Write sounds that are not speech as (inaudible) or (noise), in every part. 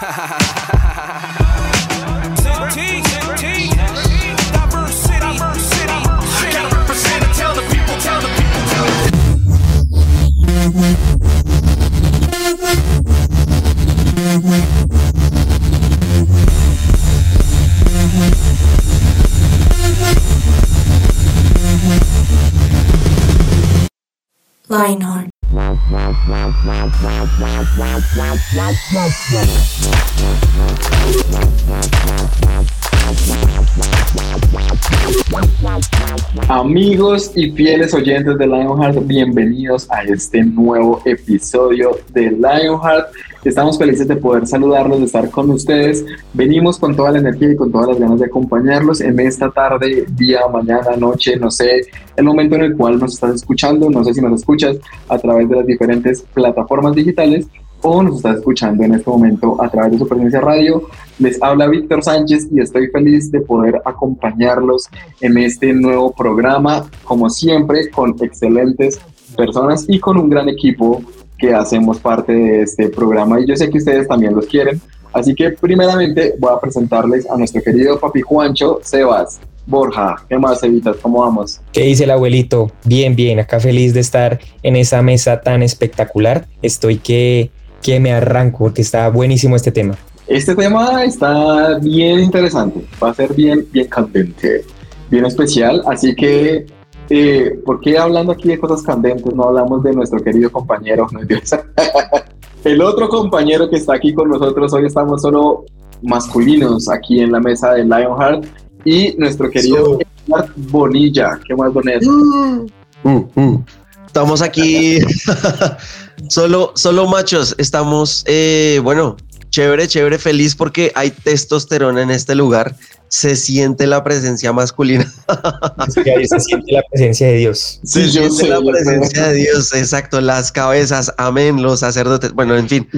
Ha ha ha ha ha ha Amigos y fieles oyentes de Lionheart, bienvenidos a este nuevo episodio de Lionheart. Estamos felices de poder saludarlos, de estar con ustedes. Venimos con toda la energía y con todas las ganas de acompañarlos en esta tarde, día, mañana, noche, no sé, el momento en el cual nos estás escuchando, no sé si nos escuchas a través de las diferentes plataformas digitales o nos estás escuchando en este momento a través de su presencia radio. Les habla Víctor Sánchez y estoy feliz de poder acompañarlos en este nuevo programa, como siempre, con excelentes personas y con un gran equipo que hacemos parte de este programa y yo sé que ustedes también los quieren. Así que primeramente voy a presentarles a nuestro querido papi Juancho Sebas. Borja, ¿qué más, Evitas? ¿Cómo vamos? ¿Qué dice el abuelito? Bien, bien, acá feliz de estar en esa mesa tan espectacular. Estoy que, que me arranco porque está buenísimo este tema. Este tema está bien interesante, va a ser bien, bien candente, bien especial, así que eh, ¿por qué hablando aquí de cosas candentes no hablamos de nuestro querido compañero? (laughs) El otro compañero que está aquí con nosotros, hoy estamos solo masculinos aquí en la mesa de Lionheart y nuestro querido Bonilla. ¿Qué más, Bonilla? Uh, uh. Estamos aquí (laughs) (laughs) solo, solo machos. Estamos, eh, bueno, chévere, chévere, feliz porque hay testosterona en este lugar. Se siente la presencia masculina. (laughs) se siente la presencia de Dios. Se sí, siente la presencia de Dios, exacto. Las cabezas, amén, los sacerdotes. Bueno, en fin.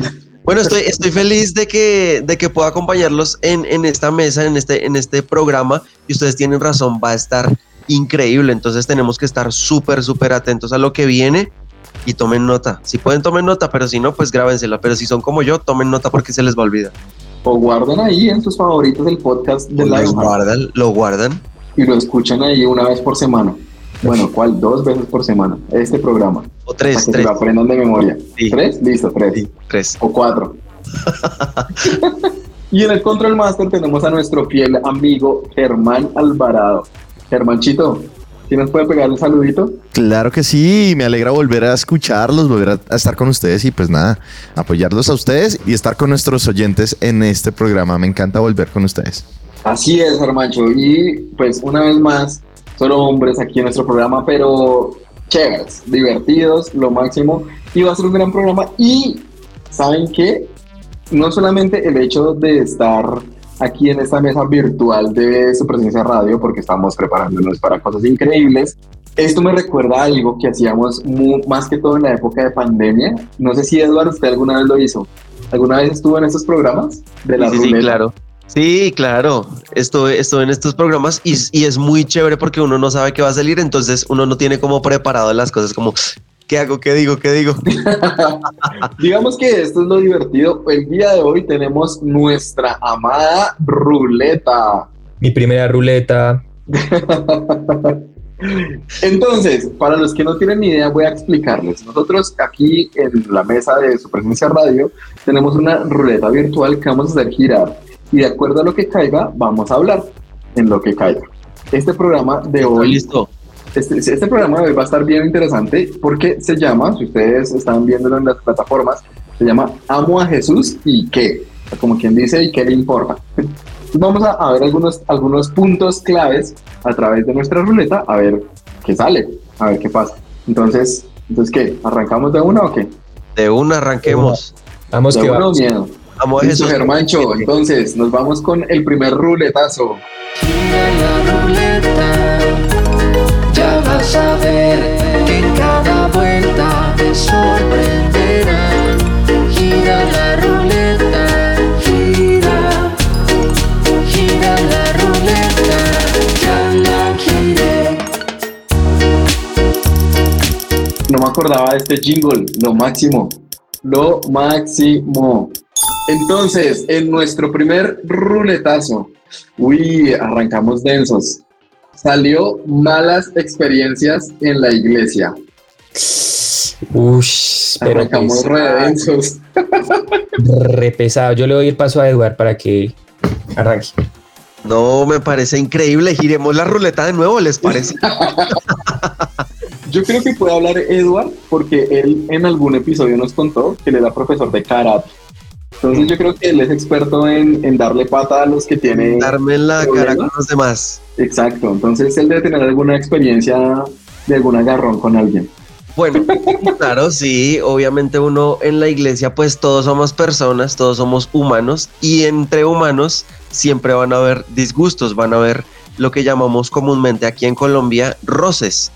Bueno, estoy, estoy feliz de que, de que pueda acompañarlos en, en esta mesa, en este, en este programa. Y ustedes tienen razón, va a estar increíble. Entonces tenemos que estar súper, súper atentos a lo que viene y tomen nota. Si pueden, tomen nota, pero si no, pues grábensela. Pero si son como yo, tomen nota porque se les va a olvidar. O guardan ahí en sus favoritos el podcast de Lo guardan, lo guardan. Y lo escuchan ahí una vez por semana. Bueno, ¿cuál? Dos veces por semana. Este programa. O tres, para que tres. Se lo aprendan de memoria. ¿Tres? Listo, tres. Sí, tres. O cuatro. (laughs) y en el Control Master tenemos a nuestro fiel amigo Germán Alvarado. Germanchito, ¿Sí nos puede pegar un saludito? Claro que sí, me alegra volver a escucharlos, volver a, estar con ustedes y pues nada, apoyarlos a ustedes y estar con nuestros oyentes en este programa. Me encanta volver con ustedes. Así es, Hermancho. Y pues una vez más, solo hombres aquí en nuestro programa, pero chéveres, divertidos, lo máximo. Y va a ser un gran programa. Y, ¿saben qué? No solamente el hecho de estar aquí en esta mesa virtual de su presencia radio porque estamos preparándonos para cosas increíbles. Esto me recuerda a algo que hacíamos más que todo en la época de pandemia. No sé si Eduardo usted alguna vez lo hizo. ¿Alguna vez estuvo en estos programas de la sí, sí, claro. Sí, claro. Estuve, estuve en estos programas y, y, es muy chévere porque uno no sabe qué va a salir, entonces uno no tiene como preparado las cosas como ¿Qué hago? ¿Qué digo? ¿Qué digo? (laughs) Digamos que esto es lo divertido. El día de hoy tenemos nuestra amada ruleta. Mi primera ruleta. (laughs) Entonces, para los que no tienen ni idea, voy a explicarles. Nosotros aquí en la mesa de su presencia radio tenemos una ruleta virtual que vamos a hacer girar y de acuerdo a lo que caiga, vamos a hablar en lo que caiga. Este programa de hoy listo. Este, este, programa va a estar bien interesante porque se llama, si ustedes están viéndolo en las plataformas, se llama Amo a Jesús y qué, como quien dice, y qué le importa. Vamos a, a, ver algunos, algunos puntos claves a través de nuestra ruleta, a ver qué sale, a ver qué pasa. Entonces, entonces ¿qué? ¿Arrancamos de una o qué? De una arranquemos. Vamos de que una vamos. miedo. Listo. Germancho, entonces nos vamos con el primer ruletazo. Gira la ruleta, ya vas a ver que en cada vuelta te sorprenderá. Acordaba de este jingle, lo máximo. Lo máximo. Entonces, en nuestro primer ruletazo, uy, arrancamos densos. Salió malas experiencias en la iglesia. Ush, pero Arrancamos re densos. (laughs) re pesado. Yo le doy el paso a Eduard para que arranque. No, me parece increíble. Giremos la ruleta de nuevo, ¿les parece? (laughs) Yo creo que puede hablar Edward porque él en algún episodio nos contó que él era profesor de karate. Entonces yo creo que él es experto en, en darle pata a los que tienen... Darme la cara con los demás. Exacto, entonces él debe tener alguna experiencia de algún agarrón con alguien. Bueno, (laughs) claro, sí, obviamente uno en la iglesia, pues todos somos personas, todos somos humanos y entre humanos siempre van a haber disgustos, van a haber lo que llamamos comúnmente aquí en Colombia roces.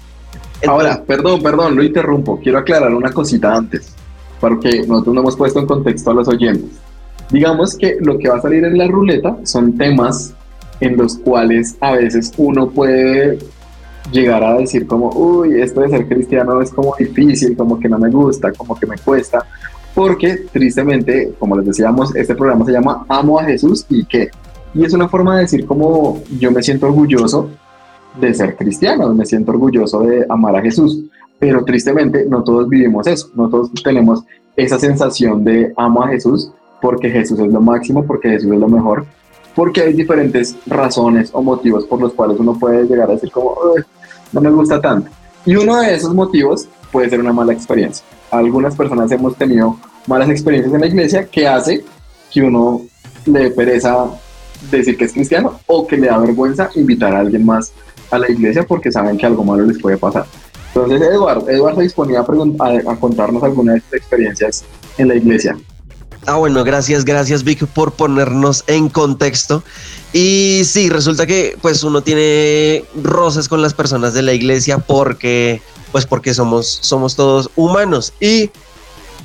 Ahora, perdón, perdón, lo interrumpo. Quiero aclarar una cosita antes, porque nosotros no hemos puesto en contexto a los oyentes. Digamos que lo que va a salir en la ruleta son temas en los cuales a veces uno puede llegar a decir como, uy, esto de ser cristiano es como difícil, como que no me gusta, como que me cuesta, porque tristemente, como les decíamos, este programa se llama Amo a Jesús y qué. Y es una forma de decir como yo me siento orgulloso de ser cristiano, me siento orgulloso de amar a Jesús, pero tristemente no todos vivimos eso, no todos tenemos esa sensación de amo a Jesús porque Jesús es lo máximo, porque Jesús es lo mejor, porque hay diferentes razones o motivos por los cuales uno puede llegar a decir como, "Uy, no me gusta tanto. Y uno de esos motivos puede ser una mala experiencia. Algunas personas hemos tenido malas experiencias en la iglesia que hace que uno le pereza decir que es cristiano o que le da vergüenza invitar a alguien más a la iglesia porque saben que algo malo les puede pasar. Entonces, Eduardo, Eduardo se disponía a, a- a contarnos algunas de sus experiencias en la iglesia. Ah, bueno, gracias, gracias Vic por ponernos en contexto. Y sí, resulta que pues uno tiene roces con las personas de la iglesia porque pues porque somos somos todos humanos y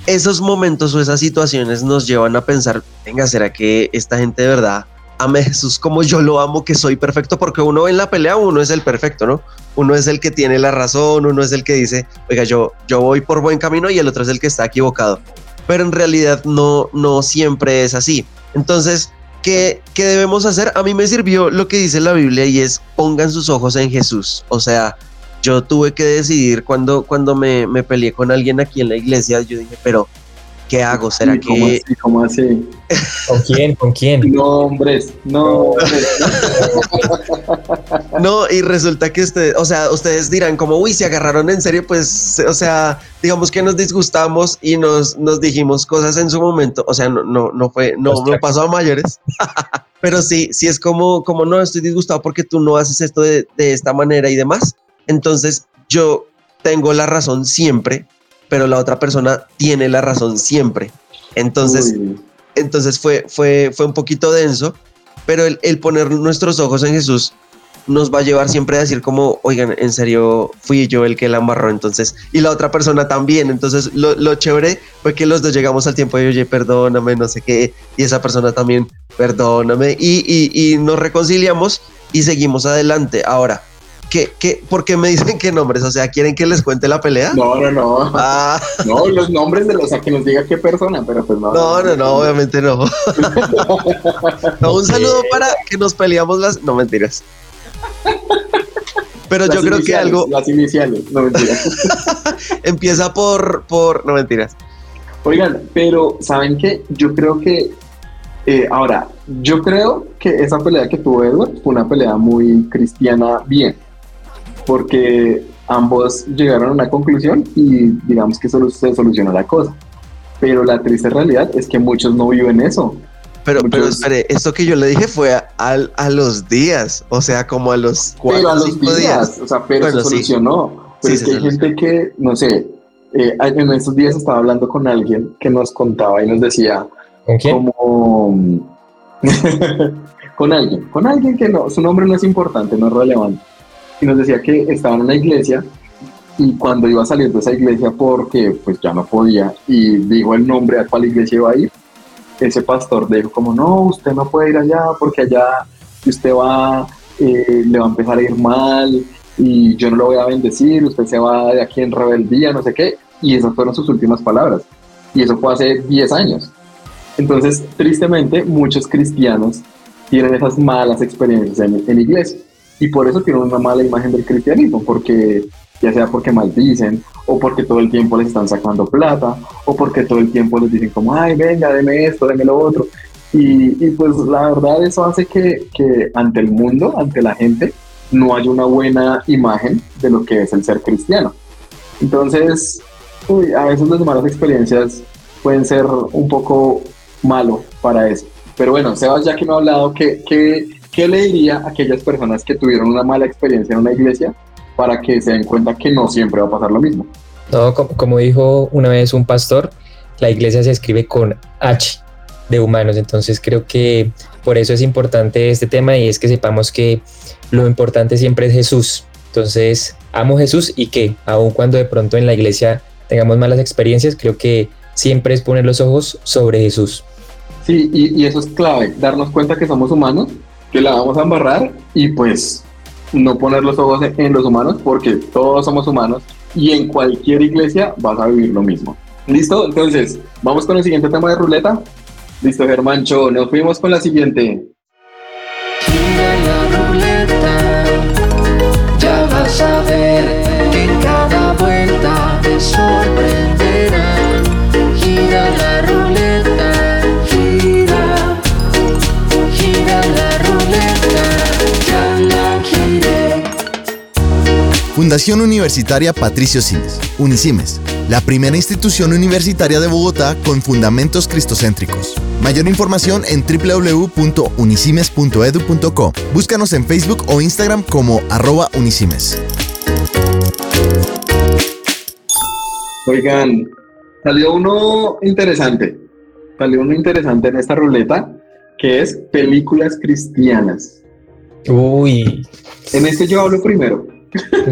esos momentos o esas situaciones nos llevan a pensar, venga, ¿será que esta gente de verdad ame Jesús como yo lo amo, que soy perfecto? Porque uno en la pelea uno es el perfecto, ¿no? Uno es el que tiene la razón, uno es el que dice, oiga, yo, yo voy por buen camino y el otro es el que está equivocado pero en realidad no, no siempre es así. Entonces, ¿qué, ¿qué debemos hacer? A mí me sirvió lo que dice la Biblia y es pongan sus ojos en Jesús. O sea, yo tuve que decidir cuando, cuando me, me peleé con alguien aquí en la iglesia, yo dije, pero ¿qué hago? ¿Será ¿Y cómo que así? ¿Cómo así? ¿Con quién? ¿Con quién? Nombres, nombres. (laughs) no? Y resulta que ustedes, o sea, ustedes dirán como, uy, se agarraron en serio, pues, o sea, digamos que nos disgustamos y nos, nos dijimos cosas en su momento. O sea, no, no, no fue, no, no Ostras. pasó a mayores. (laughs) Pero sí, sí es como, como no estoy disgustado porque tú no haces esto de, de esta manera y demás. Entonces yo tengo la razón siempre, pero la otra persona tiene la razón siempre. Entonces, Uy. entonces fue, fue, fue un poquito denso, pero el, el poner nuestros ojos en Jesús nos va a llevar siempre a decir como, oigan, en serio, fui yo el que la amarró, entonces, y la otra persona también, entonces lo, lo chévere fue que los dos llegamos al tiempo de, oye, perdóname, no sé qué, y esa persona también, perdóname, y, y, y nos reconciliamos y seguimos adelante. Ahora, ¿qué, qué, ¿por qué me dicen qué nombres? O sea, ¿quieren que les cuente la pelea? No, no, no. Ah, No, los nombres de los, o sea, que nos diga qué persona, pero pues no. no, no, no, obviamente no. (laughs) No, un saludo para que nos peleamos las. No mentiras. Pero Las yo creo que algo Las iniciales, no mentira. (laughs) empieza por, por. No mentiras. Oigan, pero ¿saben qué? Yo creo que. eh, ahora, yo creo que esa pelea que tuvo Edward fue una pelea muy cristiana bien. Porque ambos llegaron a una conclusión y digamos que solo se solucionó la cosa. Pero la triste realidad es que muchos no viven eso. Pero, pero Muchos- espere, esto que yo le dije fue a, al- a los días. O sea, como a los cuatro pero a los cinco días, días. o sea, pero Bueno, se sí. solucionó. Pero Sí, es se que hay gente que, no sé, eh, en estos días estaba hablando con alguien que nos contaba y nos decía ¿Con quién? como (laughs) con alguien, con alguien que no, su nombre no es importante, no es relevante. Y nos decía que estaba en una iglesia y cuando iba salir de esa iglesia porque pues ya no podía y dijo el nombre a cuál iglesia iba a ir, ese pastor dijo como no, usted no puede ir allá porque allá usted va, eh, le va a empezar a ir mal y yo no lo voy a bendecir, usted se va de aquí en rebeldía, no sé qué. Y esas fueron sus últimas palabras. Y eso fue hace 10 años. Entonces, tristemente, muchos cristianos tienen esas malas experiencias en, en iglesia y por eso tienen una mala imagen del cristianismo, porque ya sea porque maldicen o porque todo el tiempo les están sacando plata o porque todo el tiempo les dicen como, ay, venga, deme esto, deme lo otro. Y, y pues la verdad eso hace que, que ante el mundo, ante la gente, no haya una buena imagen de lo que es el ser cristiano. Entonces, a veces las malas experiencias pueden ser un poco malo para eso. Pero bueno, Sebas, ya que me ha hablado, ¿qué, qué, qué le diría a aquellas personas que tuvieron una mala experiencia en una iglesia para que se den cuenta que no siempre va a pasar lo mismo? No, como, como dijo una vez un pastor, la iglesia se escribe con H de humanos, entonces creo que por eso es importante este tema y es que sepamos que lo importante siempre es Jesús. Entonces, amo Jesús y que aun cuando de pronto en la iglesia tengamos malas experiencias, creo que siempre es poner los ojos sobre Jesús. Sí, y, y eso es clave, darnos cuenta que somos humanos, que la vamos a embarrar y pues no poner los ojos en, los humanos porque todos somos humanos y en cualquier iglesia vas a vivir lo mismo. ¿Listo? Entonces, vamos con el siguiente tema de ruleta. Listo, Germancho, nos fuimos con la siguiente. Gira la ruleta, ya vas a ver que cada vuelta te sorprenderán. Fundación Universitaria Patricio Simes, Unicimes, la primera institución universitaria de Bogotá con fundamentos cristocéntricos. Mayor información en www.unicimes.edu.co. Búscanos en Facebook o Instagram como arroba unicimes. Oigan, salió uno interesante. Salió uno interesante en esta ruleta que es películas cristianas. Uy, En este yo hablo primero. (laughs)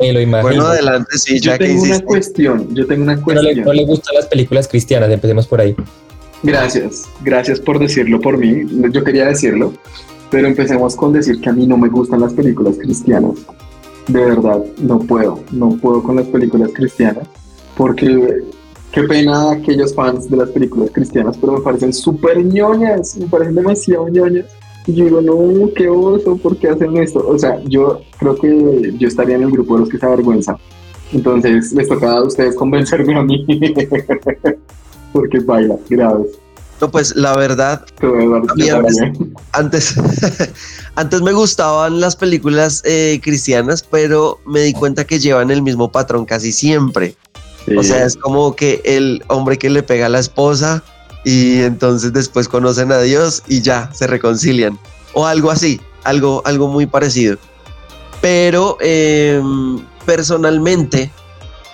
me lo imagino. Bueno, adelante, sí, Yo ya que tengo una cuestión. Yo tengo una no, le, cuestión. no le gustan las películas cristianas, empecemos por ahí. Gracias, gracias por decirlo por mí. Yo quería decirlo, pero empecemos con decir que a mí no me gustan las películas cristianas. De verdad, no puedo, no puedo con las películas cristianas, porque qué pena aquellos fans de las películas cristianas, pero me parecen súper ñoñas, me parecen demasiado ñoñas. Yo digo, no, qué oso, ¿por qué hacen esto? O sea, yo creo que yo estaría en el grupo de los que se avergüenzan. Entonces, les toca a ustedes convencerme a mí. (laughs) porque baila, graves. No, pues la verdad, Todo Eduardo, A mí te a veces- también. antes, (laughs) (laughs) antes me gustaban las películas eh, cristianas, pero me di cuenta que llevan el mismo patrón casi siempre. O sea, es como que el hombre que le pega a la esposa y entonces después conocen a Dios y ya se reconcilian. O algo así, algo, algo muy parecido. Pero em, personalmente,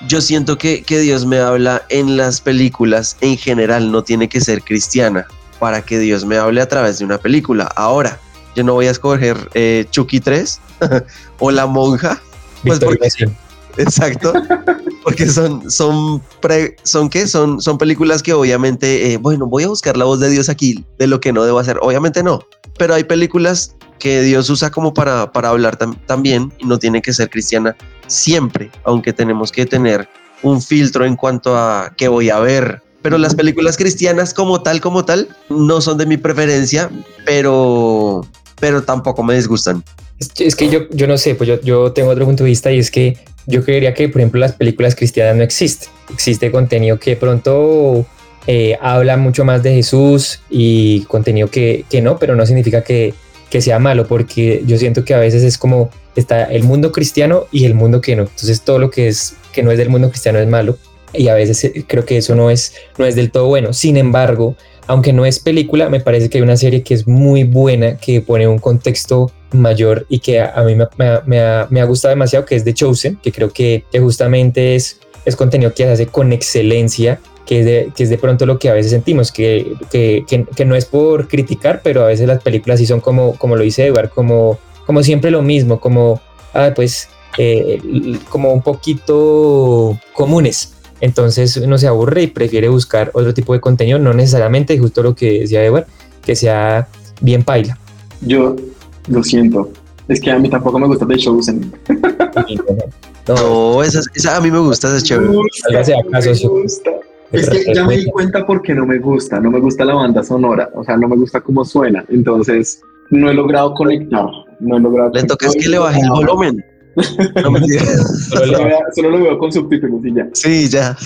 yo siento que, que Dios me habla en las películas en general, no tiene que ser cristiana para que Dios me hable a través de una película. Ahora, yo no voy a escoger eh, Chucky 3 (laughs) o La Monja, Pues porque-. Exacto. Porque son, son, pre- son qué? Son, son películas que obviamente, eh, bueno, voy a buscar la voz de Dios aquí, de lo que no debo hacer. Obviamente no. Pero hay películas que Dios usa como para, para hablar tam- también y no tiene que ser cristiana siempre, aunque tenemos que tener un filtro en cuanto a qué voy a ver. Pero las películas cristianas como tal, como tal, no son de mi preferencia, pero, pero tampoco me disgustan. Es, es que yo, yo no sé, pues yo, yo tengo otro punto de vista y es que yo creería que, por ejemplo, las películas cristianas no existen. Existe contenido que pronto eh, habla mucho más de Jesús y contenido que, que no, pero no significa que, que sea malo, porque yo siento que a veces es como está el mundo cristiano y el mundo que no. Entonces todo lo que es que no es del mundo cristiano es malo y a veces eh, creo que eso no es, no es del todo bueno. Sin embargo, aunque no es película, me parece que hay una serie que es muy buena, que pone un contexto mayor y que a, mí me, ha, gustado demasiado, que es The Chosen, que creo que, justamente es, contenido que se hace con excelencia, que es, de, pronto lo que a veces sentimos, que, no es por criticar, pero a veces las películas sí son como, lo dice Eduard, como, siempre lo mismo, como, ah, pues, eh, como un poquito comunes. Entonces uno se aburre y prefiere buscar otro tipo de contenido, no necesariamente justo lo que decía Edward, que sea bien paila. Yo lo siento. Es que a mí tampoco me gusta The Chosen. (laughs) No, No, esa, esa a mí me gusta, esa es chévere. Es que ya me di cuenta porque no me gusta, no me gusta la banda sonora, o sea, no me gusta cómo suena, entonces no he logrado conectar, no he logrado. Le toca es que le baje el volumen. No me solo, solo lo veo con subtítulos y ya. Sí, ya.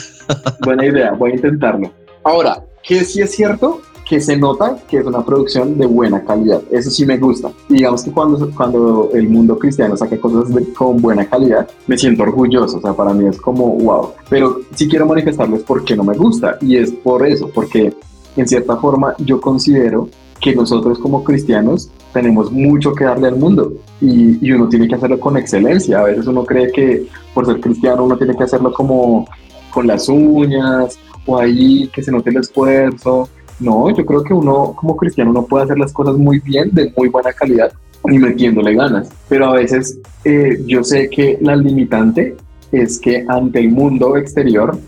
Buena idea, voy a intentarlo. Ahora, ¿qué sí es cierto? que se nota que es una producción de buena calidad. Eso sí me gusta. Y digamos que cuando, cuando el mundo cristiano saca cosas con buena calidad, me siento orgulloso. O sea, para mí es como wow. Pero sí quiero manifestarles por qué no me gusta. Y es por eso, porque en cierta forma yo considero que nosotros como cristianos tenemos mucho que darle al mundo y, y, uno tiene que hacerlo con excelencia. A veces uno cree que por ser cristiano uno tiene que hacerlo como con las uñas o ahí que se note el esfuerzo no, yo creo que uno como cristiano no puede hacer las cosas muy bien, de muy buena calidad y metiéndole ganas. Pero a veces eh, yo sé que la limitante es que ante el mundo exterior,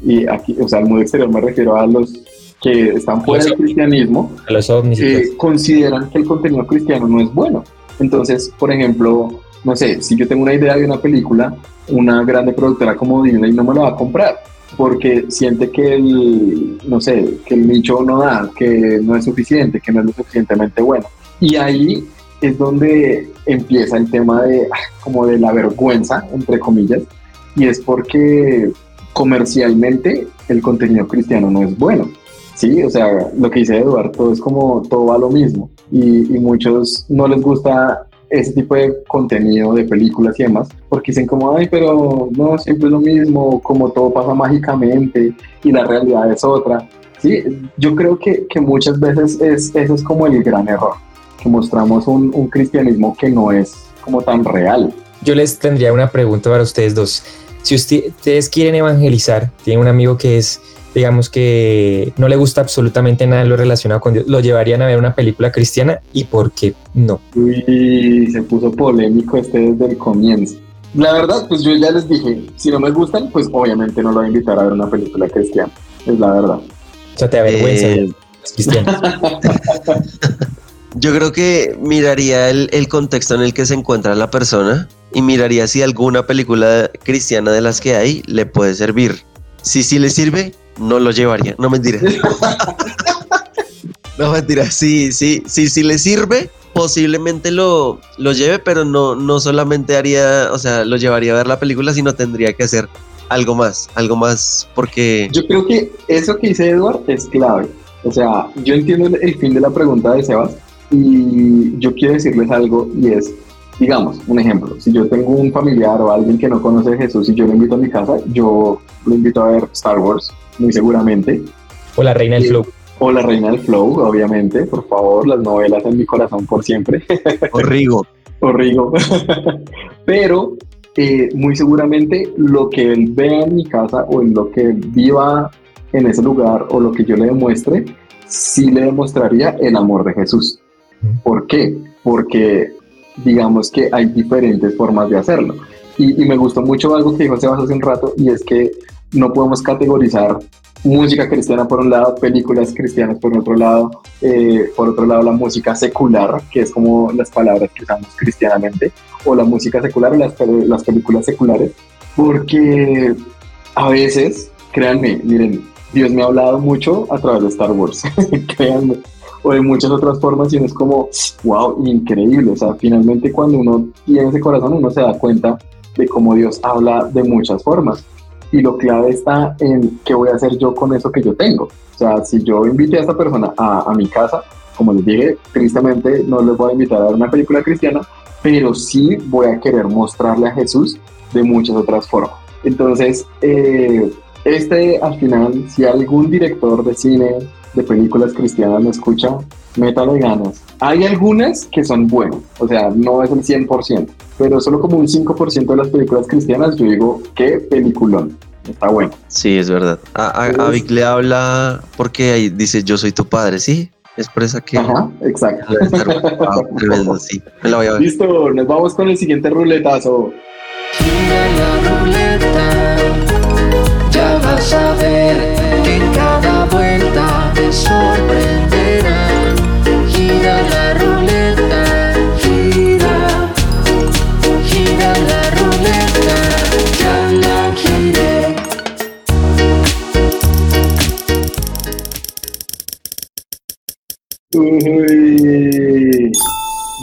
y aquí, o sea, al mundo exterior me refiero a los que están fuera del cristianismo, eh, consideran que el contenido cristiano no es bueno. Entonces, por ejemplo, no sé, si yo tengo una idea de una película, una grande productora como Disney no me la va a comprar porque siente que el, no sé, que el nicho no da, que no es suficiente, que no es lo suficientemente bueno. Y ahí es donde empieza el tema de ah, como de la vergüenza, entre comillas, y es porque comercialmente el contenido cristiano no es bueno. Sí, o sea, lo que dice Eduardo es como todo va lo mismo y, y muchos no les gusta ese tipo de contenido de películas y demás, porque dicen como, ay, pero no, siempre es lo mismo, como todo pasa mágicamente y la realidad es otra. Sí, yo creo que, que muchas veces es, eso es como el gran error, que mostramos un, un cristianismo que no es como tan real. Yo les tendría una pregunta para ustedes dos. Si ustedes quieren evangelizar, tienen un amigo que es digamos que no le gusta absolutamente nada de lo relacionado con Dios, lo llevarían a ver una película cristiana y por qué no. Uy, se puso polémico este desde el comienzo. La verdad, pues yo ya les dije, si no me gustan, pues obviamente no lo voy a invitar a ver una película cristiana, es la verdad. O sea, te avergüenza. Eh... (laughs) yo creo que miraría el, el contexto en el que se encuentra la persona y miraría si alguna película cristiana de las que hay le puede servir. Si sí le sirve, no lo llevaría. No mentira. (laughs) no mentira. Sí, sí, sí, si le sirve, posiblemente lo, lo lleve, pero no, no solamente haría, o sea, lo llevaría a ver la película, sino tendría que hacer algo más, algo más, porque... Yo creo que eso que dice Edward es clave. O sea, yo entiendo el fin de la pregunta de Sebas y yo quiero decirles algo y es, digamos, un ejemplo, si yo tengo un familiar o alguien que no conoce a Jesús y yo lo invito a mi casa, yo lo invito a ver Star Wars muy seguramente. O la reina del flow. O la reina del flow, obviamente, por favor, las novelas en mi corazón por siempre. O Rigo. (laughs) o Rigo. (laughs) Pero eh, muy seguramente lo que él vea en mi casa o en lo que viva en ese lugar o lo que yo le demuestre, sí le demostraría el amor de Jesús. ¿Por qué? Porque digamos que hay diferentes formas de hacerlo. Y, y me gustó mucho algo que dijo Sebas hace un rato, y es que no podemos categorizar música cristiana por un lado, películas cristianas por otro lado, eh, por otro lado la música secular, que es como las palabras que usamos cristianamente, o la música secular o las, las películas seculares, porque a veces, créanme, miren, Dios me ha hablado mucho a través de Star Wars, (laughs) créanme, o de muchas otras formas y es como, wow, increíble, o sea, finalmente cuando uno tiene ese corazón uno se da cuenta de cómo Dios habla de muchas formas y lo clave está en qué voy a hacer yo con eso que yo tengo. O sea, si yo invité a esta persona a, a mi casa, como les dije, tristemente no les voy a invitar a ver una película cristiana, pero sí voy a querer mostrarle a Jesús de muchas otras formas. Entonces, eh, este al final, si algún director de cine, de películas cristianas me escucha, métale ganas. Hay algunas que son buenas, o sea, no es el 100%, pero solo como un 5% de las películas cristianas, yo digo, qué peliculón. Está bueno. Sí, es verdad. A, a, Vic le habla porque ahí dice yo soy tu padre, ¿sí? Es por esa que. Ajá, exacto. (laughs) Ah, tremendo, sí. Me la voy a ver. Listo, nos vamos con el siguiente ruletazo. Gira la ruleta, ya vas a ver que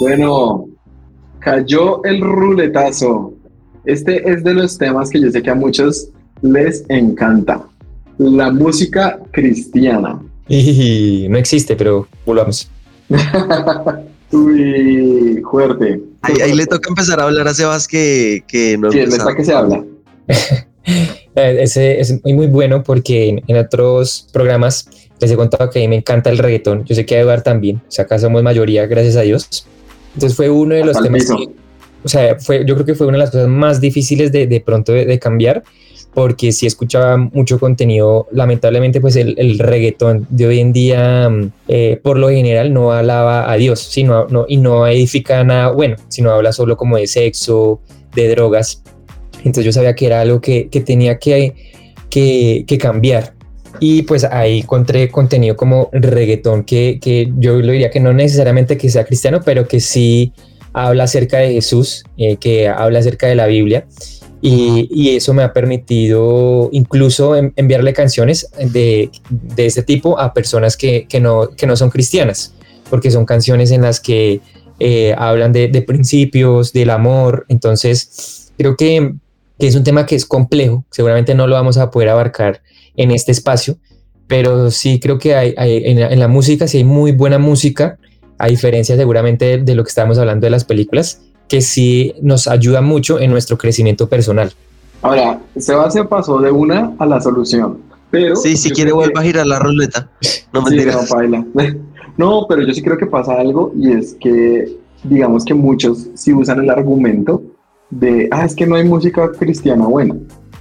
Bueno, cayó el ruletazo. Este es de los temas que yo sé que a muchos les encanta. La música cristiana. Y (laughs) no existe, pero volvamos. (laughs) Uy, fuerte. Ahí, ahí le toca empezar a hablar a Sebas que, que no Sí, es empezaba. esta que se habla. (laughs) Eh, Ese es muy, muy bueno porque en, en otros programas les he contado que a mí me encanta el reggaetón. Yo sé que a Eduard también. O sea, acá somos mayoría, gracias a Dios. Entonces fue uno de los Hasta temas que, o sea, fue, yo creo que fue una de las cosas más difíciles de, de pronto de, de cambiar, porque sí escuchaba mucho contenido. Lamentablemente, pues el, el reggaetón de hoy en día, mm, eh, por lo general, no alaba a Dios, sino, no, y no edifica nada bueno, sino habla solo como de sexo, de drogas. Entonces yo sabía que era algo que, que tenía que, que, que cambiar. Y pues ahí encontré contenido como reggaetón, que, que yo lo diría que no necesariamente que sea cristiano, pero que sí habla acerca de Jesús, eh, que habla acerca de la Biblia. Y, y eso me ha permitido incluso en- enviarle canciones de, de este tipo a personas que, que no, que no son cristianas, porque son canciones en las que eh, hablan de, de principios, del amor. Entonces, creo que, que es un tema que es complejo, seguramente no lo vamos a poder abarcar en este espacio, pero sí creo que hay, hay- en, la, en la música, sí hay muy buena música, a diferencia seguramente de, de lo que estábamos hablando de las películas, que sí nos ayuda mucho en nuestro crecimiento personal. Ahora, Seba se pasó de una a la solución. Pero Sí, si quiere vuelva a girar la ruleta. (laughs) No Sí, mentira. no. (laughs) No, pero yo sí creo que pasa algo y es que, digamos que muchos sí usan el argumento de, ah, es que no hay música cristiana buena.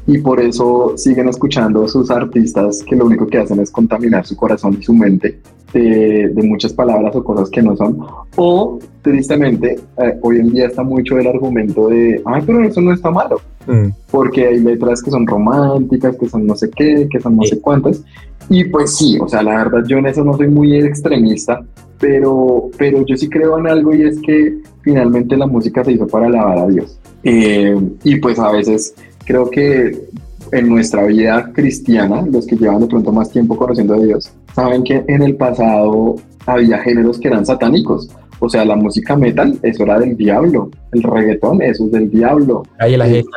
Y por eso siguen escuchando sus artistas que lo único que hacen es contaminar su corazón y su mente de, de muchas palabras o cosas que no son. O, tristemente, eh, hoy en día está mucho el argumento de, ay, pero eso no está malo porque hay letras que son románticas, que son no sé qué, que son no Sí. sé cuántas. Y pues sí, o sea, la verdad yo en eso no soy muy extremista, pero, pero yo sí creo en algo y es que finalmente la música se hizo para alabar a Dios. Eh, y pues a veces creo que en nuestra vida cristiana, los que llevan de pronto más tiempo conociendo a Dios, saben que en el pasado había géneros que eran satánicos. O sea, la música metal, eso era del diablo. El reggaetón, eso es del diablo. Ahí la gente,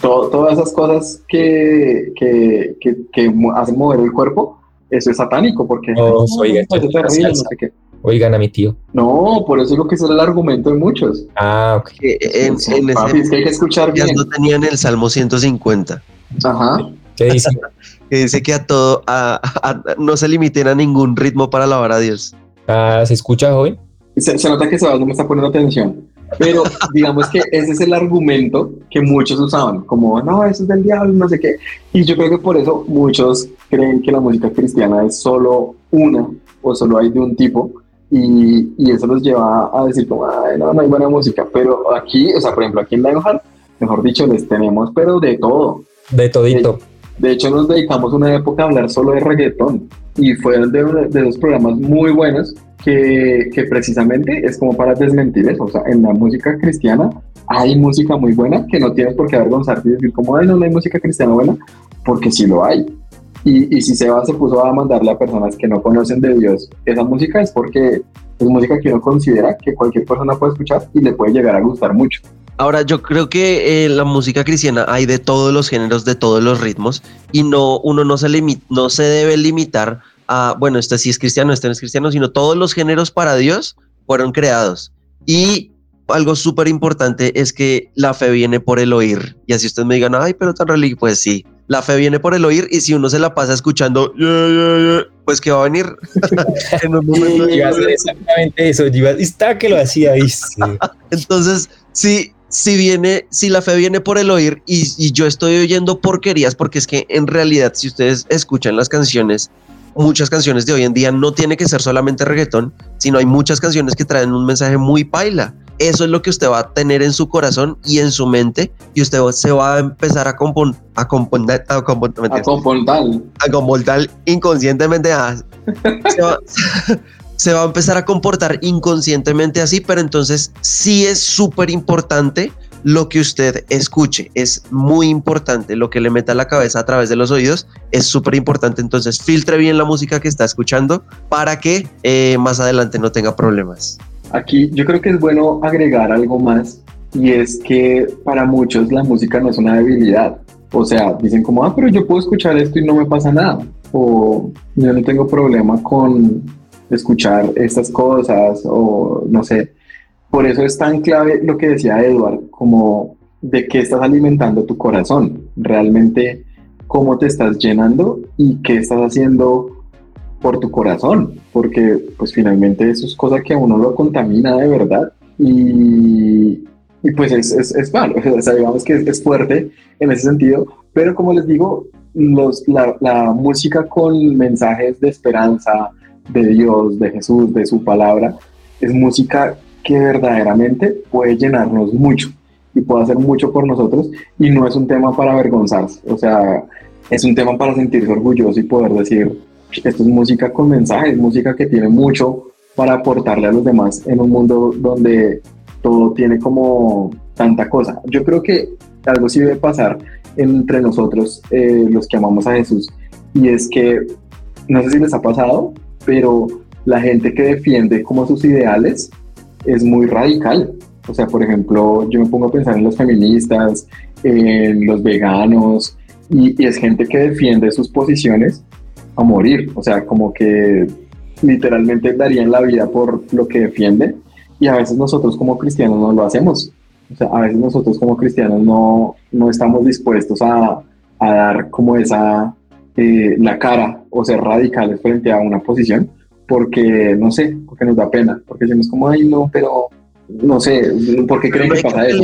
todo- todas esas cosas que, que, que, que hacen mover el cuerpo, eso es satánico, porque Oh, no, oiga, pues, es terrible, no sé qué. Oigan a mi tío. No, por eso digo que ese era el argumento de muchos. Ah, ok. Que en, Sí, en papi, ese es que hay que escuchar bien. no tenían el Salmo 150, Ajá. ¿Qué dice? (laughs) que dice que a todo, a- a- no se limiten a ningún ritmo para alabar a Dios. Ah, ¿Se escucha, joven? Se, se nota que Sebas no me está poniendo atención. Pero (laughs) digamos que ese es el argumento que muchos usaban, como, no, eso es del diablo, no sé qué. Y yo creo que por eso muchos creen que la música cristiana es solo una o solo hay de un tipo. Y, y eso los lleva a decir como, ay, no, no hay buena música. Pero aquí, o sea, por ejemplo, aquí en Lionheart, mejor dicho, les tenemos, pero de todo. De todito. De hecho, nos dedicamos una época a hablar solo de reggaetón y fue de, de los programas muy buenos que, que precisamente es como para desmentir eso. O sea, en la música cristiana hay música muy buena que no tienes por qué avergonzarte y decir como, ay, no, no hay música cristiana buena, porque sí lo hay. Y, si Seba se puso a mandarle a personas que no conocen de Dios esa música es porque es música que uno considera que cualquier persona puede escuchar y le puede llegar a gustar mucho. Ahora, yo creo que eh, la música cristiana hay de todos los géneros, de todos los ritmos, y no, uno no se, limi- no se debe limitar a, bueno, este sí es cristiano, este no es cristiano, sino todos los géneros para Dios fueron creados. Y algo súper importante es que la fe viene por el oír. Y así ustedes me digan, ay, pero tan religioso, pues sí, la fe viene por el oír, y si uno se la pasa escuchando, pues que va a venir (laughs) en un momento. Iba a hacer exactamente eso. yo iba- Está que lo hacía, ¿viste? (laughs) Entonces, si, si viene, si la fe viene por el oír y, y yo estoy oyendo porquerías, porque es que en realidad, si ustedes escuchan las canciones, muchas canciones de hoy en día no tiene que ser solamente reggaetón, sino hay muchas canciones que traen un mensaje muy paila. Eso es lo que usted va a tener en su corazón y en su mente, y usted se va a empezar a compon, a componer, a compon- A comportar. a comportar inconscientemente. ah, se, va, (laughs) se va a empezar a comportar inconscientemente así, pero entonces sí es súper importante lo que usted escuche. Es muy importante. Lo que le meta a la cabeza a través de los oídos es súper importante. Entonces, filtre bien la música que está escuchando para que eh, más adelante no tenga problemas. Aquí yo creo que es bueno agregar algo más y es que para muchos la música no es una debilidad. O sea, dicen como, ah, pero yo puedo escuchar esto y no me pasa nada. O yo no tengo problema con escuchar estas cosas o no sé. Por eso es tan clave lo que decía Edward, como de qué estás alimentando tu corazón, realmente cómo te estás llenando y qué estás haciendo por tu corazón, porque pues finalmente eso es cosa que a uno lo contamina de verdad y, y pues es, es, es malo, (laughs) o digamos que es, fuerte en ese sentido, pero como les digo, los, la, la música con mensajes de esperanza, de Dios, de Jesús, de su palabra, es música que verdaderamente puede llenarnos mucho y puede hacer mucho por nosotros y no es un tema para avergonzarse, o sea, es un tema para sentirse orgulloso y poder decir, esto es música con mensajes, música que tiene mucho para aportarle a los demás en un mundo donde todo tiene como tanta cosa. Yo creo que algo sí debe pasar entre nosotros, eh, los que amamos a Jesús, y es que, no sé si les ha pasado, pero la gente que defiende como sus ideales es muy radical. O sea, por ejemplo, yo me pongo a pensar en los feministas, en los veganos, y, es gente que defiende sus posiciones a morir. O sea, como que literalmente darían la vida por lo que defienden y a veces nosotros como cristianos no lo hacemos. O sea, a veces nosotros como cristianos no, no estamos dispuestos a, a dar como esa, eh, la cara o ser radicales frente a una posición porque, no sé, porque nos da pena, porque decimos como, ay, no, pero no sé, ¿por qué creen que pasa eso?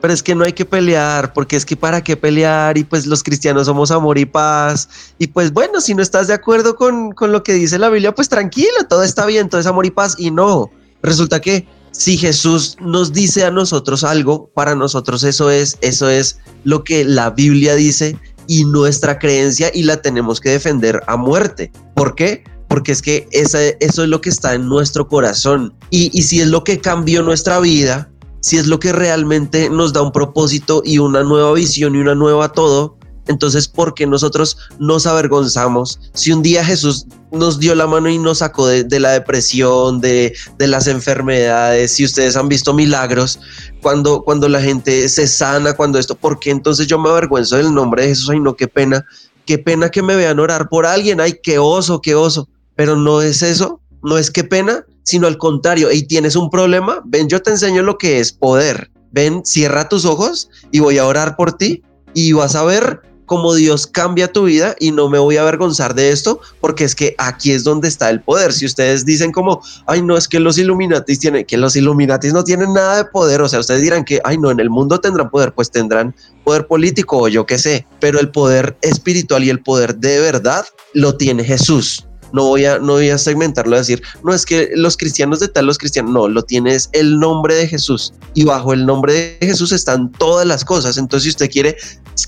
Pero es que no hay que pelear, porque es que para qué pelear y pues los cristianos somos amor y paz. Y pues bueno, si no estás de acuerdo con, con lo que dice la Biblia, pues tranquilo, todo está bien, todo es amor y paz. Y no, Resulta que si Jesús nos dice a nosotros algo, para nosotros eso es, eso es lo que la Biblia dice y nuestra creencia y la tenemos que defender a muerte. ¿Por qué? Porque es que eso es lo que está en nuestro corazón. Y, y si es lo que cambió nuestra vida, si es lo que realmente nos da un propósito y una nueva visión y una nueva todo, entonces, ¿por qué nosotros nos avergonzamos? Si un día Jesús nos dio la mano y nos sacó de, la depresión, de, las enfermedades, si ustedes han visto milagros, cuando, cuando la gente se sana, cuando esto, ¿por qué entonces yo me avergüenzo del nombre de Jesús? Ay, no, qué pena, qué pena que me vean orar por alguien, ay, qué oso, qué oso. Pero no es eso, no es qué pena, sino al contrario, y tienes un problema, ven, yo te enseño lo que es poder. Ven, cierra tus ojos y voy a orar por ti y vas a ver como Dios cambia tu vida y no me voy a avergonzar de esto porque es que aquí es donde está el poder. Si ustedes dicen como, ay, no, es que los Illuminatis tienen, que los Illuminatis no tienen nada de poder, o sea, ustedes dirán que, ay, no, en el mundo tendrán poder, pues tendrán poder político o yo qué sé, pero el poder espiritual y el poder de verdad lo tiene Jesús no voy a, no voy a segmentarlo a decir, no es que los cristianos de tal, los cristianos, no, lo tienes el nombre de Jesús y bajo el nombre de Jesús están todas las cosas. Entonces, si usted quiere,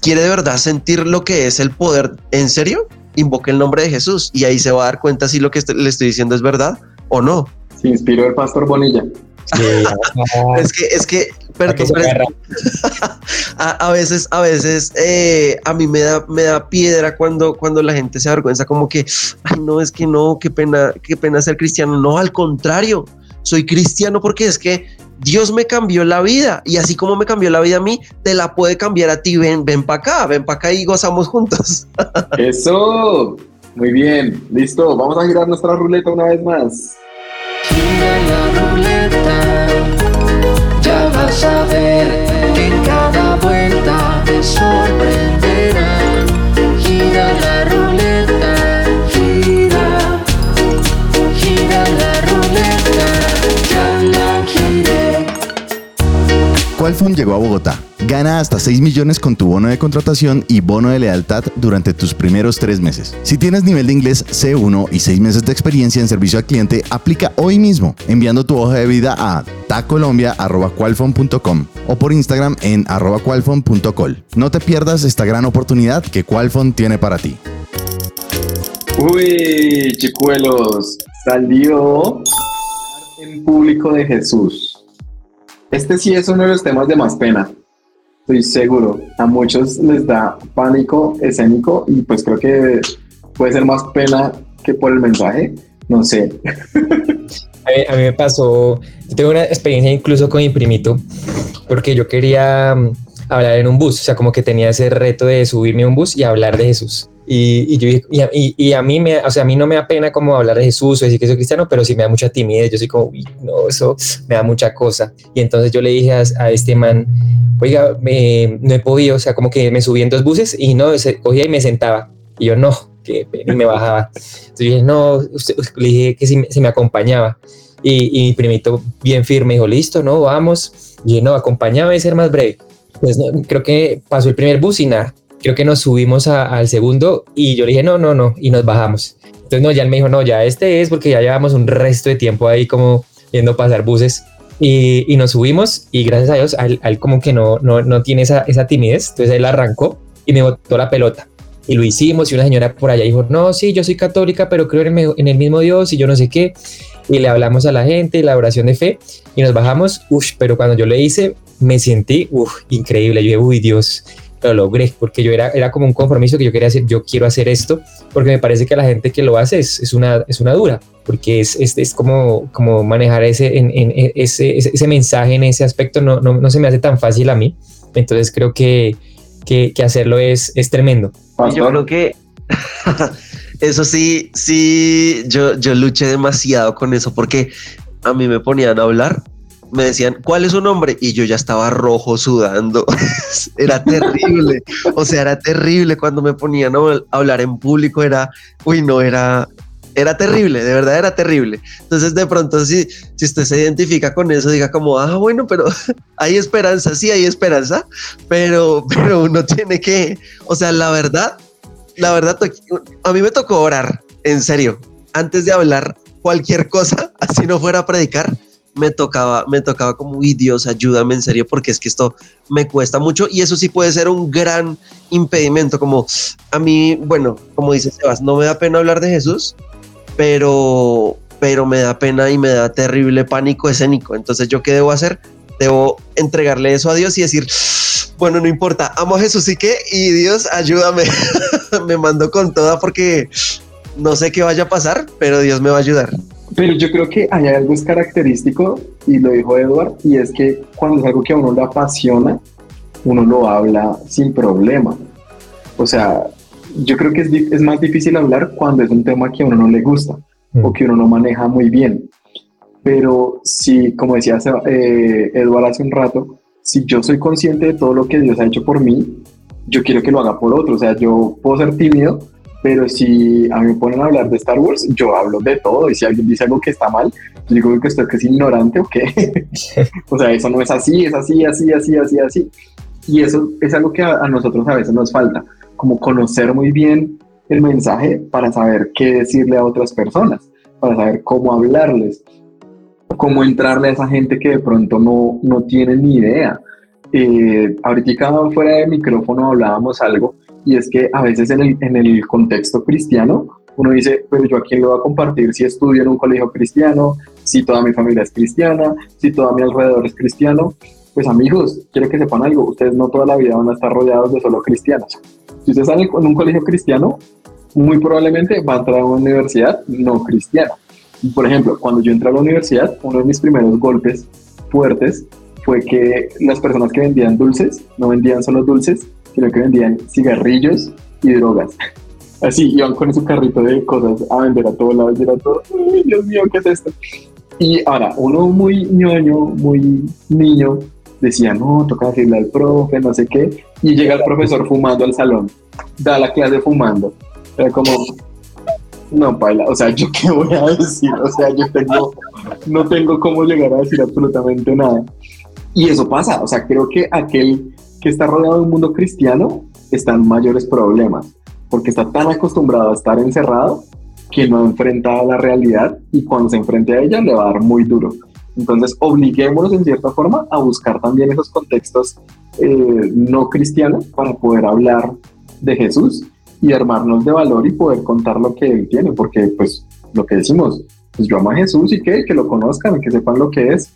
quiere de verdad sentir lo que es el poder, ¿en serio? Invoque el nombre de Jesús y ahí se va a dar cuenta si lo que le estoy diciendo es verdad o no. Se inspiró el pastor Bonilla. (laughs) es que, es que, (laughs) a, veces, a veces, eh, a mí me da, me da piedra cuando, cuando la gente se avergüenza, como que, ay, no, es que no, qué pena, qué pena ser cristiano. No, al contrario, soy cristiano porque es que Dios me cambió la vida y así como me cambió la vida a mí, te la puede cambiar a ti. Ven, ven para acá, ven para acá y gozamos juntos. (laughs) Eso, muy bien, listo. Vamos a girar nuestra ruleta una vez más. Gira la ruleta, ya vas a ver Qualfon llegó a Bogotá. Gana hasta 6 millones con tu bono de contratación y bono de lealtad durante tus primeros tres meses. Si tienes nivel de inglés C1 y 6 meses de experiencia en servicio al cliente, aplica hoy mismo enviando tu hoja de vida a tacolombia.qualfon.com o por Instagram en qualfon.col. No te pierdas esta gran oportunidad que Qualfon tiene para ti. Uy, chicuelos, salió en público de Jesús. Este sí es uno de los temas de más pena. Estoy seguro. A muchos les da pánico escénico y pues creo que puede ser más pena que por el mensaje. No sé. (laughs) A mí, me pasó, tengo una experiencia incluso con mi primito, porque yo quería mm, hablar en un bus, o sea, como que tenía ese reto de subirme a un bus y hablar de Jesús. Y, y, yo, a mí me, o sea, a mí no me da pena como hablar de Jesús o decir que soy cristiano, pero sí me da mucha timidez. Yo soy como, no, eso me da mucha cosa. Y entonces yo le dije a, este man, oiga, no he podido, o sea, como que me subí en dos buses y no, se, cogía y me sentaba. Y yo no, que y me bajaba. Entonces dije, no, le dije que si, me acompañaba. Y, mi primito bien firme dijo, listo, no, vamos. Y no, acompañaba y ser más breve. Pues no, creo que pasó el primer bus y nada creo que nos subimos al segundo y yo le dije, no, no, no, y nos bajamos. Entonces, no, ya él me dijo, no, ya este es porque ya llevamos un resto de tiempo ahí como viendo pasar buses y, y nos subimos y gracias a Dios, él, como que no, no, no tiene esa, esa timidez, entonces él arrancó y me botó la pelota. Y lo hicimos y una señora por allá dijo, no, sí, yo soy católica, pero creo en el, en el mismo Dios y yo no sé qué. Y le hablamos a la gente, la oración de fe y nos bajamos, uff, pero cuando yo le hice, me sentí, uff, increíble. Yo dije, uy, Dios, lo logré, porque yo era, era como un compromiso que yo quería hacer, yo quiero hacer esto, porque me parece que la gente que lo hace es, es una, es una dura, porque es, es, es como, como manejar ese, en, en ese, ese, mensaje en ese aspecto no, no, no, se me hace tan fácil a mí, entonces creo que, que, que hacerlo es, es tremendo. Yo creo que (laughs) eso sí, sí, yo, yo luché demasiado con eso, porque a mí me ponían a hablar me decían, ¿cuál es su nombre? Y yo ya estaba rojo sudando. (laughs) era terrible. O sea, era terrible cuando me ponían a hablar en público. Era, uy, no, era, era terrible, de verdad era terrible. Entonces, de pronto, si, si usted se identifica con eso, diga como, ah, bueno, pero (laughs) hay esperanza, sí hay esperanza, pero, (laughs) pero uno tiene que, o sea, la verdad, la verdad, a mí me tocó orar, en serio, antes de hablar cualquier cosa, así no fuera a predicar, me tocaba, me tocaba como, uy Dios, ayúdame en serio, porque es que esto me cuesta mucho y eso sí puede ser un gran impedimento, como a mí, bueno, como dice Sebas, no me da pena hablar de Jesús, pero, pero me da pena y me da terrible pánico escénico. Entonces, ¿yo qué debo hacer? Debo entregarle eso a Dios y decir, bueno, no importa, amo a Jesús y qué, y Dios, ayúdame, (laughs) me mando con toda porque no sé qué vaya a pasar, pero Dios me va a ayudar. Pero yo creo que hay algo es característico, y lo dijo Edward, y es que cuando es algo que a uno le apasiona, uno lo habla sin problema. O sea, yo creo que es, es más difícil hablar cuando es un tema que a uno no le gusta mm. o que uno no maneja muy bien. Pero si, como decía eh, Edward hace un rato, si yo soy consciente de todo lo que Dios ha hecho por mí, yo quiero que lo haga por otro. O sea, yo puedo ser tímido, pero si a mí me ponen a hablar de Star Wars, yo hablo de todo. Y si alguien dice algo que está mal, yo digo que esto es ignorante o qué. (laughs) o sea, eso no es así, es así, así, así, así, así. Y eso es algo que a, nosotros a veces nos falta, como conocer muy bien el mensaje para saber qué decirle a otras personas, para saber cómo hablarles, cómo entrarle a esa gente que de pronto no, no tiene ni idea. Eh, ahorita fuera de micrófono hablábamos algo y es que a veces en el, en el contexto cristiano uno dice, pero yo a quién lo voy a compartir si estudio en un colegio cristiano, si toda mi familia es cristiana, si todo mi alrededor es cristiano. Pues amigos, quiero que sepan algo, ustedes no toda la vida van a estar rodeados de solo cristianos. Si ustedes están en un colegio cristiano, muy probablemente va a entrar a una universidad no cristiana. Por ejemplo, cuando yo entré a la universidad, uno de mis primeros golpes fuertes fue que las personas que vendían dulces no vendían solo dulces, sino que vendían cigarrillos y drogas. (laughs) Así, iban con su carrito de cosas a vender a todo lado y era todo, Dios mío, ¿qué es esto? Y ahora, uno muy ñoño, muy niño, decía, no, toca decirle al profe, no sé qué, y llega el profesor fumando al salón, da la clase fumando. Era como, no, paila, o sea, ¿yo qué voy a decir? O sea, yo tengo, no tengo cómo llegar a decir absolutamente nada. Y eso pasa, o sea, creo que aquel que está rodeado de un mundo cristiano está en mayores problemas, porque está tan acostumbrado a estar encerrado que no enfrenta a la realidad y cuando se enfrente a ella le va a dar muy duro. Entonces, obliguémonos en cierta forma a buscar también esos contextos eh, no cristianos para poder hablar de Jesús y armarnos de valor y poder contar lo que él tiene, porque pues lo que decimos, pues yo amo a Jesús y que, que lo conozcan, que sepan lo que es,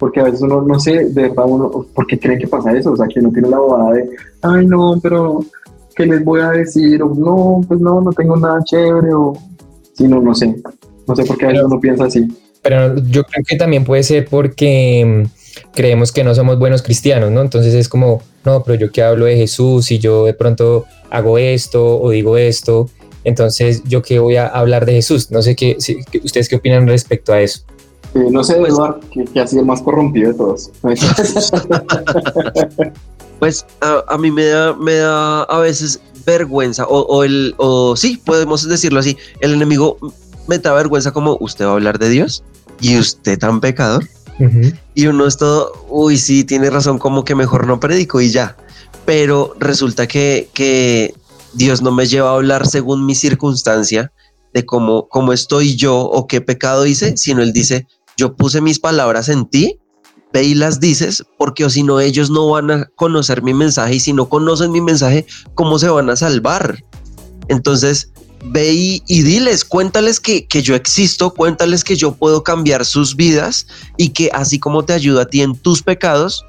porque a veces uno, no sé, de verdad uno, ¿por qué creen que pasa eso? O sea, que uno tiene la bobada de, ay, no, pero, ¿qué les voy a decir? O no, pues no, no tengo nada chévere, o, sí, no, no sé, no sé por qué a veces uno piensa así. Pero yo creo que también puede ser porque mm, creemos que no somos buenos cristianos, ¿no? Entonces es como, no, pero yo que hablo de Jesús y yo de pronto hago esto o digo esto, entonces yo que voy a hablar de Jesús. No sé qué, si- qué- ustedes qué opinan respecto a eso. Eh, no sé, Eduardo, que, que ha sido el más corrompido de todos. (laughs) Pues a, a mí me da, me da a veces vergüenza, o, o el, o sí, podemos decirlo así, el enemigo me da vergüenza como usted va a hablar de Dios y usted tan pecador. Y uno es todo, uy, sí, tiene razón, como que mejor no predico y ya. Pero resulta que, que Dios no me lleva a hablar según mi circunstancia de cómo, cómo estoy yo o qué pecado hice, sino Él dice, yo puse mis palabras en ti, ve y las dices, porque o si no, ellos no van a conocer mi mensaje y si no conocen mi mensaje, ¿cómo se van a salvar? Entonces, ve y, y diles, cuéntales que, que yo existo, cuéntales que yo puedo cambiar sus vidas y que así como te ayuda a ti en tus pecados,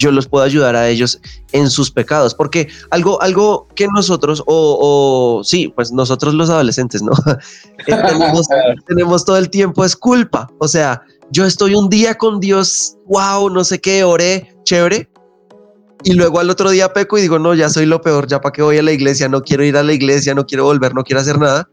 yo los puedo ayudar a ellos en sus pecados. Porque algo, algo que nosotros, o, o sí, pues nosotros los adolescentes, ¿no? (laughs) Eh, tenemos, (laughs) tenemos todo el tiempo es culpa. O sea, yo estoy un día con Dios, wow, no sé qué, oré, chévere. Y luego al otro día peco y digo, no, ya soy lo peor, ya para qué voy a la iglesia, no quiero ir a la iglesia, no quiero volver, no quiero hacer nada.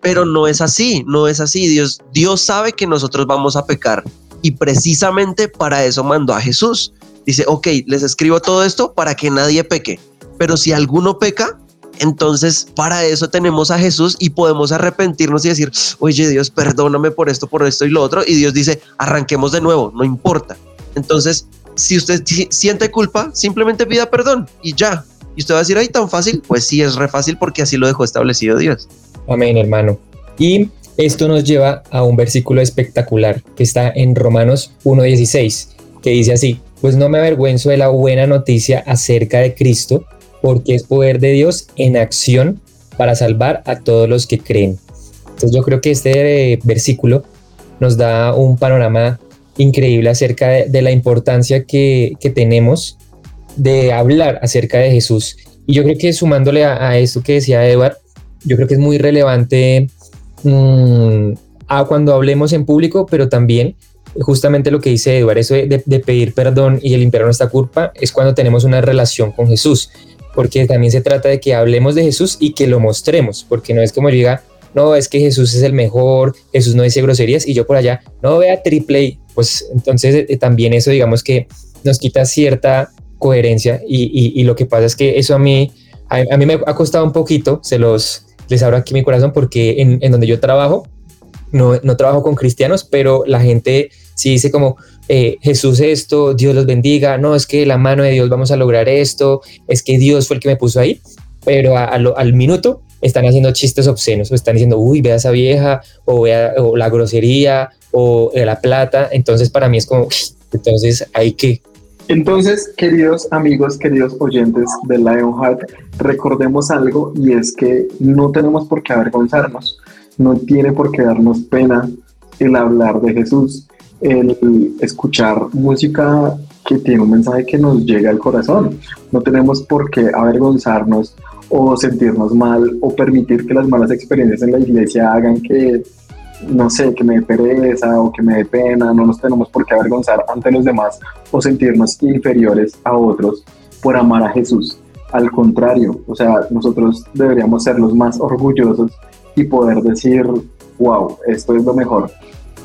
Pero no es así, no es así. Dios, Dios sabe que nosotros vamos a pecar y precisamente para eso mandó a Jesús. Dice, ok, les escribo todo esto para que nadie peque. Pero si alguno peca, entonces para eso tenemos a Jesús y podemos arrepentirnos y decir, oye Dios, perdóname por esto, por esto y lo otro. Y Dios dice, arranquemos de nuevo, no importa. Entonces, si usted si- siente culpa, simplemente pida perdón y ya. Y usted va a decir, ay, tan fácil. Pues sí, es re fácil porque así lo dejó establecido Dios. Amén, hermano. Y esto nos lleva a un versículo espectacular que está en Romanos 1.16, que dice así, pues no me avergüenzo de la buena noticia acerca de Cristo, porque es poder de Dios en acción para salvar a todos los que creen. Entonces yo creo que este eh, versículo nos da un panorama increíble acerca de, la importancia que, que tenemos de hablar acerca de Jesús. Y yo creo que sumándole a, a esto que decía Edward, yo creo que es muy relevante mm, a cuando hablemos en público, pero también justamente lo que dice Edward, eso de, pedir perdón y de limpiar nuestra culpa es cuando tenemos una relación con Jesús, porque también se trata de que hablemos de Jesús y que lo mostremos, porque no es como diga, no, es que Jesús es el mejor, Jesús no dice groserías y yo por allá, no vea triple, pues entonces eh, también eso digamos que nos quita cierta coherencia y, lo que pasa es que eso a mí, a mí me ha costado un poquito, se los, les abro aquí mi corazón porque en, en donde yo trabajo, no, no trabajo con cristianos, pero la gente sí dice como eh, Jesús esto, Dios los bendiga, no, es que la mano de Dios vamos a lograr esto, es que Dios fue el que me puso ahí, pero a- lo- al minuto están haciendo chistes obscenos están diciendo, uy, vea esa vieja, o vea o la grosería, o eh, la plata, entonces para mí es como, entonces hay que, Entonces, queridos amigos, queridos oyentes de Lionheart, recordemos algo y es que no tenemos por qué avergonzarnos, no tiene por qué darnos pena el hablar de Jesús, el escuchar música que tiene un mensaje que nos llega al corazón. No tenemos por qué avergonzarnos o sentirnos mal o permitir que las malas experiencias en la iglesia hagan que no sé, que me dé pereza o que me dé pena, no nos tenemos por qué avergonzar ante los demás o sentirnos inferiores a otros por amar a Jesús. Al contrario, o sea, nosotros deberíamos ser los más orgullosos y poder decir, wow, esto es lo mejor.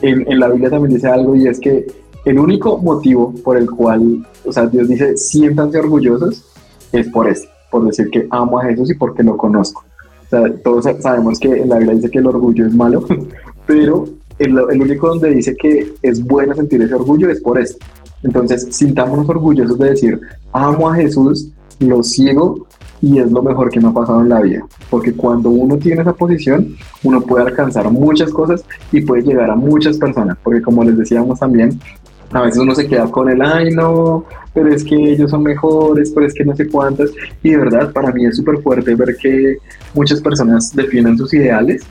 En, en la Biblia también dice algo y es que el único motivo por el cual, o sea, Dios dice, siéntanse orgullosos, es por eso, por decir que amo a Jesús y porque lo conozco. O sea, todos sabemos que en la Biblia dice que el orgullo es malo, (laughs) pero el, el único donde dice que es bueno sentir ese orgullo es por esto. Entonces, sintámonos orgullosos de decir, amo a Jesús, lo sigo y es lo mejor que me ha pasado en la vida. Porque cuando uno tiene esa posición, uno puede alcanzar muchas cosas y puede llegar a muchas personas. Porque como les decíamos también, a veces uno se queda con el, ay no, pero es que ellos son mejores, pero es que no sé cuántas. Y de verdad, para mí es súper fuerte ver que muchas personas defienden sus ideales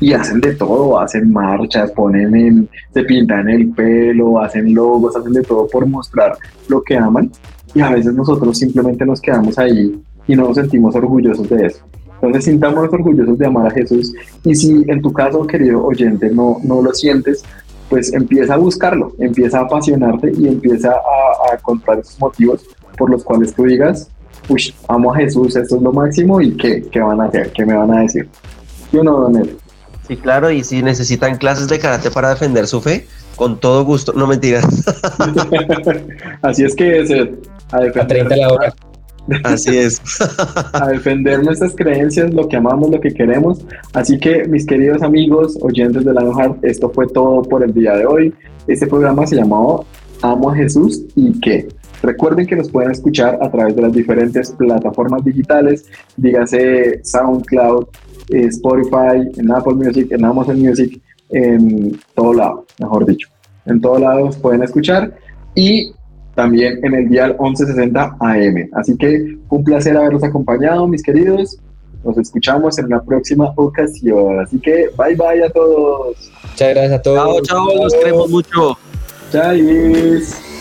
y hacen de todo, hacen marchas, ponen en, se pintan el pelo, hacen logos, hacen de todo por mostrar lo que aman y a veces nosotros simplemente nos quedamos ahí y no nos sentimos orgullosos de eso. Entonces sintamos orgullosos de amar a Jesús y si en tu caso, querido oyente, no, no lo sientes, pues empieza a buscarlo, empieza a apasionarte y empieza a, a encontrar esos motivos por los cuales tú digas, uy, amo a Jesús, esto es lo máximo y qué, qué van a hacer, qué me van a decir. Yo no, Don Ed? Sí, claro, y si necesitan clases de karate para defender su fe, con todo gusto, no mentiras. (laughs) Así es que Ed, a, A 30 la hora. Así es. (laughs) a defender nuestras creencias, lo que amamos, lo que queremos. Así que, mis queridos amigos, oyentes de Lionheart, esto fue todo por el día de hoy. Este programa se llamó Amo a Jesús y qué. Recuerden que nos pueden escuchar a través de las diferentes plataformas digitales, dígase SoundCloud, eh, Spotify, en Apple Music, en Amazon Music, en todo lado, mejor dicho. En todos lados pueden escuchar y también en el dial 1160 AM. Así que un placer haberlos acompañado, mis queridos. Nos escuchamos en la próxima ocasión. Así que bye bye a todos. Muchas gracias a todos. Chao, chao, los queremos mucho. Chais.